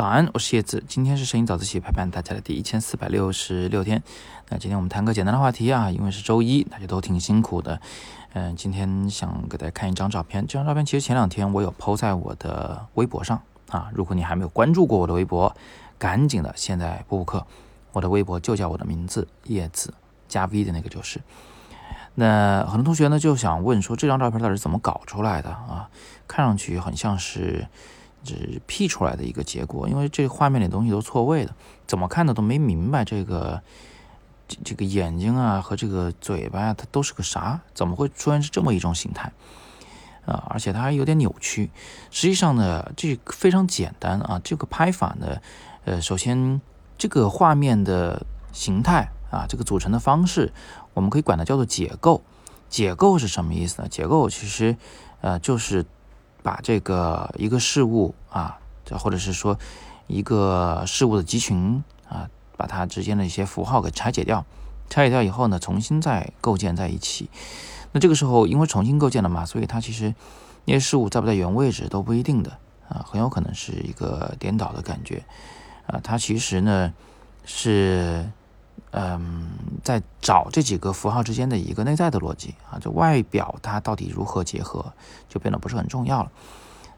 早安，我是叶子。今天是声音早自习陪伴大家的第一千四百六十六天。那今天我们谈个简单的话题啊，因为是周一，大家都挺辛苦的。嗯，今天想给大家看一张照片。这张照片其实前两天我有抛在我的微博上啊。如果你还没有关注过我的微博，赶紧的，现在补补课。我的微博就叫我的名字叶子加 V 的那个就是。那很多同学呢就想问说，这张照片到底是怎么搞出来的啊？看上去很像是。这是 P 出来的一个结果，因为这画面里东西都错位的，怎么看的都没明白这个这这个眼睛啊和这个嘴巴啊，它都是个啥？怎么会出现是这么一种形态啊？而且它还有点扭曲。实际上呢，这非常简单啊。这个拍法呢，呃，首先这个画面的形态啊，这个组成的方式，我们可以管它叫做解构。解构是什么意思呢？解构其实呃就是。把这个一个事物啊，或者是说一个事物的集群啊，把它之间的一些符号给拆解掉，拆解掉以后呢，重新再构建在一起。那这个时候，因为重新构建了嘛，所以它其实那些事物在不在原位置都不一定的啊，很有可能是一个颠倒的感觉啊。它其实呢是。嗯，在找这几个符号之间的一个内在的逻辑啊，就外表它到底如何结合，就变得不是很重要了。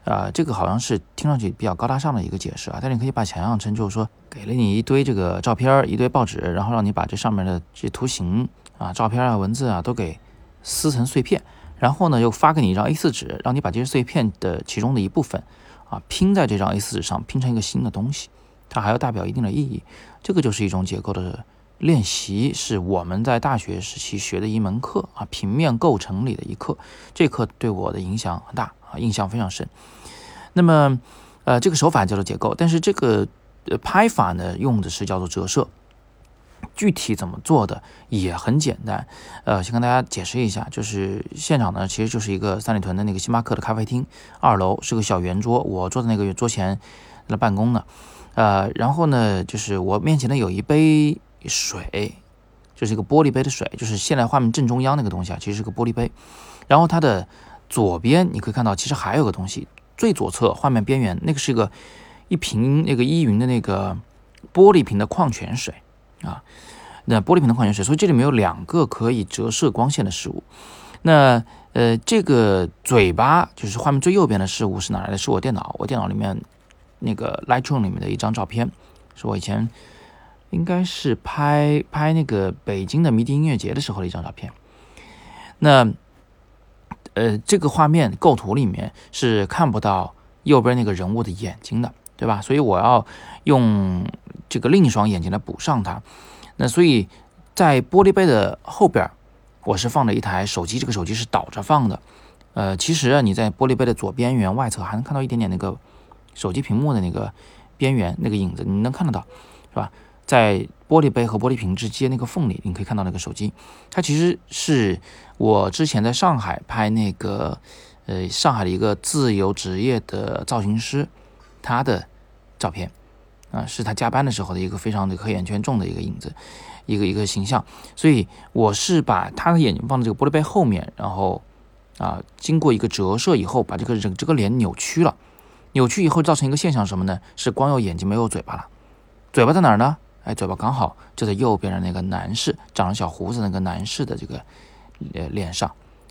啊，这个好像是听上去比较高大上的一个解释啊，但是你可以把想象成就是说，给了你一堆这个照片，一堆报纸，然后让你把这上面的这些图形啊、照片啊、文字啊都给撕成碎片，然后呢又发给你一张 A4 纸，让你把这些碎片的其中的一部分啊拼在这张 A4 纸上，拼成一个新的东西，它还要代表一定的意义，这个就是一种结构的。练习是我们在大学时期学的一门课啊，平面构成里的一课。这课对我的影响很大啊，印象非常深。那么，呃，这个手法叫做结构，但是这个呃拍法呢，用的是叫做折射。具体怎么做的也很简单，呃，先跟大家解释一下，就是现场呢，其实就是一个三里屯的那个星巴克的咖啡厅，二楼是个小圆桌，我坐在那个桌前在办公呢，呃，然后呢，就是我面前呢有一杯。水，就是一个玻璃杯的水，就是现在画面正中央那个东西啊，其实是个玻璃杯。然后它的左边你可以看到，其实还有个东西，最左侧画面边缘那个是一个一瓶那个依云的那个玻璃瓶的矿泉水啊，那玻璃瓶的矿泉水，所以这里面有两个可以折射光线的事物。那呃，这个嘴巴就是画面最右边的事物是哪来的？是我电脑，我电脑里面那个 Lightroom 里面的一张照片，是我以前。应该是拍拍那个北京的迷笛音乐节的时候的一张照片。那，呃，这个画面构图里面是看不到右边那个人物的眼睛的，对吧？所以我要用这个另一双眼睛来补上它。那所以在玻璃杯的后边，我是放了一台手机，这个手机是倒着放的。呃，其实啊，你在玻璃杯的左边缘外侧还能看到一点点那个手机屏幕的那个边缘那个影子，你能看得到，是吧？在玻璃杯和玻璃瓶之间那个缝里，你可以看到那个手机，它其实是我之前在上海拍那个，呃，上海的一个自由职业的造型师，他的照片，啊，是他加班的时候的一个非常的黑眼圈重的一个影子，一个一个形象，所以我是把他的眼睛放在这个玻璃杯后面，然后啊，经过一个折射以后，把这个人这个脸扭曲了，扭曲以后造成一个现象什么呢？是光有眼睛没有嘴巴了，嘴巴在哪儿呢？哎，嘴巴刚好就在右边的那个男士，长着小胡子那个男士的这个呃脸上，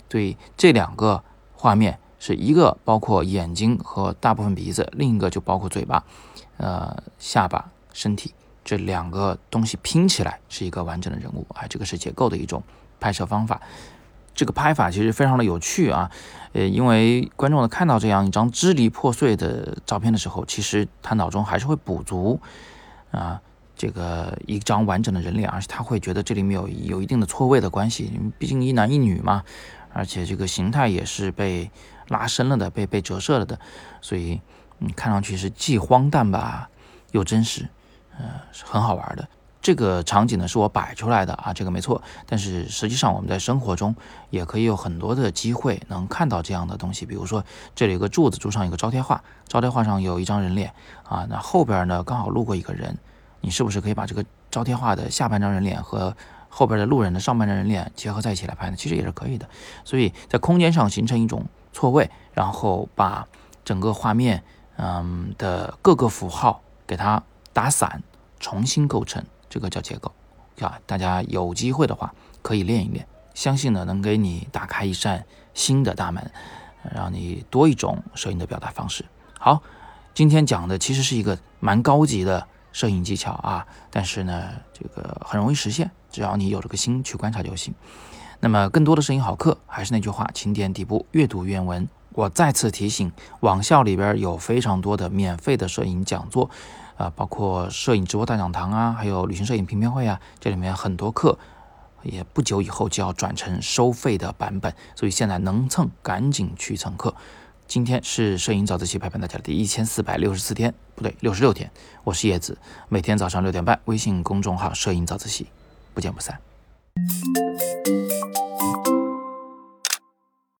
所以这两个画面是一个包括眼睛和大部分鼻子，另一个就包括嘴巴、呃下巴、身体这两个东西拼起来是一个完整的人物。哎，这个是结构的一种拍摄方法。这个拍法其实非常的有趣啊，呃，因为观众呢看到这样一张支离破碎的照片的时候，其实他脑中还是会补足啊。这个一张完整的人脸，而且他会觉得这里面有有一定的错位的关系，毕竟一男一女嘛，而且这个形态也是被拉伸了的，被被折射了的，所以嗯，看上去是既荒诞吧，又真实，呃，是很好玩的。这个场景呢是我摆出来的啊，这个没错，但是实际上我们在生活中也可以有很多的机会能看到这样的东西，比如说这里有个柱子，柱上有个招贴画，招贴画上有一张人脸啊，那后边呢刚好路过一个人。你是不是可以把这个招贴画的下半张人脸和后边的路人的上半张人脸结合在一起来拍呢？其实也是可以的。所以在空间上形成一种错位，然后把整个画面，嗯的各个符号给它打散，重新构成，这个叫结构啊。大家有机会的话可以练一练，相信呢能给你打开一扇新的大门，让你多一种摄影的表达方式。好，今天讲的其实是一个蛮高级的摄影技巧啊，但是呢这个很容易实现，只要你有这个心去观察就行。那么更多的摄影好课，还是那句话，请点底部阅读原文。我再次提醒，网校里边有非常多的免费的摄影讲座，啊，包括摄影直播大讲堂啊，还有旅行摄影评片会啊，这里面很多课，也不久以后就要转成收费的版本，所以现在能蹭赶紧去蹭课。今天是摄影早自习陪伴大家的第一千四百六十四天，不对，六十六天。我是叶子，每天早上六点半，微信公众号“摄影早自习”，不见不散。